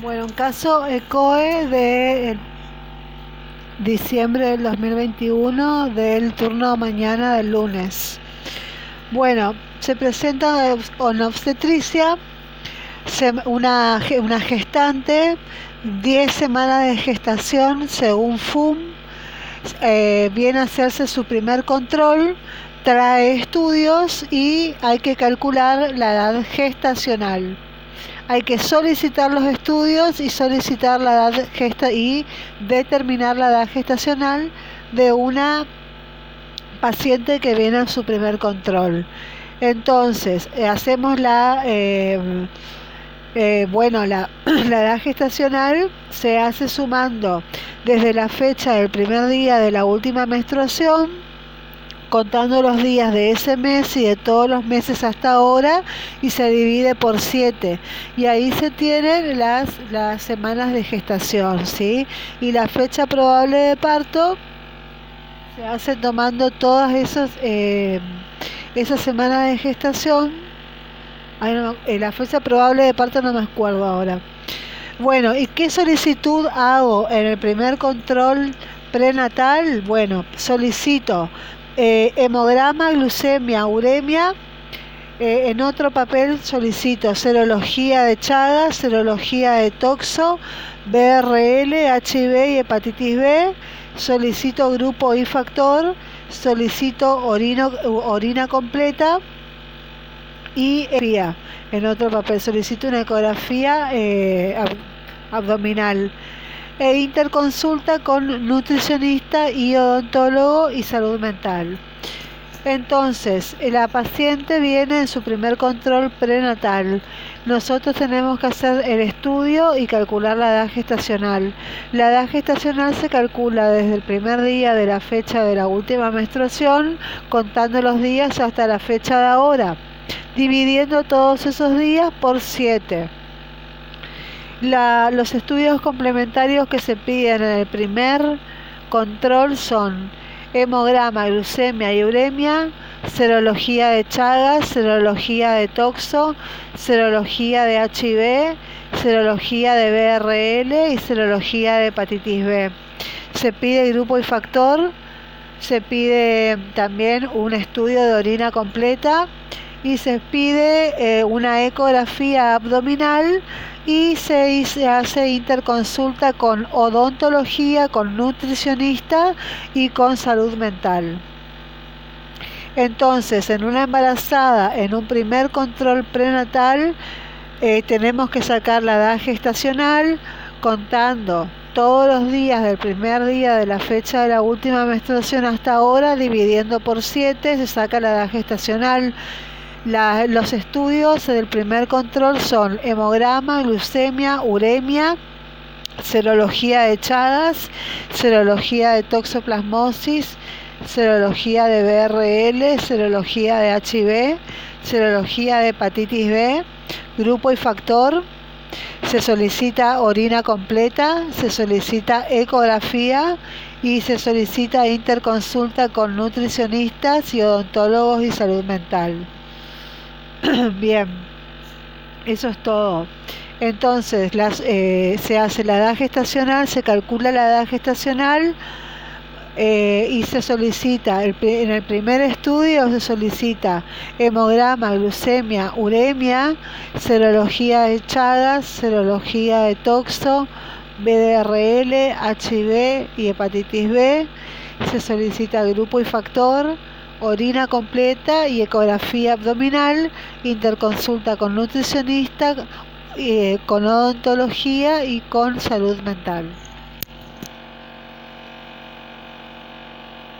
Bueno, un caso ECOE de diciembre del 2021 del turno mañana del lunes. Bueno, se presenta una obstetricia, una, una gestante, 10 semanas de gestación según FUM, eh, viene a hacerse su primer control, trae estudios y hay que calcular la edad gestacional hay que solicitar los estudios y solicitar la edad gesta y determinar la edad gestacional de una paciente que viene a su primer control. Entonces, eh, hacemos la, eh, eh, bueno, la, la edad gestacional se hace sumando desde la fecha del primer día de la última menstruación contando los días de ese mes y de todos los meses hasta ahora y se divide por 7 y ahí se tienen las, las semanas de gestación ¿sí? y la fecha probable de parto se hace tomando todas esas, eh, esas semanas de gestación eh, la fecha probable de parto no me acuerdo ahora bueno, ¿y qué solicitud hago en el primer control prenatal? Bueno, solicito eh, hemograma, glucemia, uremia. Eh, en otro papel solicito serología de Chagas, serología de Toxo, BRL, HIV y hepatitis B. Solicito grupo y factor, solicito orina completa y en otro papel solicito una ecografía eh, abdominal e interconsulta con nutricionista y odontólogo y salud mental. Entonces, la paciente viene en su primer control prenatal. Nosotros tenemos que hacer el estudio y calcular la edad gestacional. La edad gestacional se calcula desde el primer día de la fecha de la última menstruación, contando los días hasta la fecha de ahora, dividiendo todos esos días por 7 los estudios complementarios que se piden en el primer control son hemograma, glucemia y uremia, serología de Chagas, serología de Toxo, serología de HIV, serología de BRL y serología de hepatitis B. Se pide grupo y factor, se pide también un estudio de orina completa y se pide eh, una ecografía abdominal y se, hace interconsulta con odontología, con nutricionista y con salud mental. Entonces, en una embarazada, en un primer control prenatal, eh, tenemos que sacar la edad gestacional contando todos los días del primer día de la fecha de la última menstruación hasta ahora, dividiendo por 7, se saca la edad gestacional los estudios del primer control son hemograma, glucemia, uremia, serología de Chagas, serología de toxoplasmosis, serología de BRL, serología de HIV, serología de hepatitis B, grupo y factor. Se solicita orina completa, se solicita ecografía y se solicita interconsulta con nutricionistas y odontólogos y salud mental. Bien, eso es todo. Entonces, eh, se hace la edad gestacional, se calcula la edad gestacional eh, y se solicita, en el primer estudio se solicita hemograma, glucemia, uremia, serología de Chagas, serología de Toxo, BDRL, HIV y hepatitis B, se solicita grupo y factor orina completa y ecografía abdominal, interconsulta con nutricionista, eh, con odontología y con salud mental.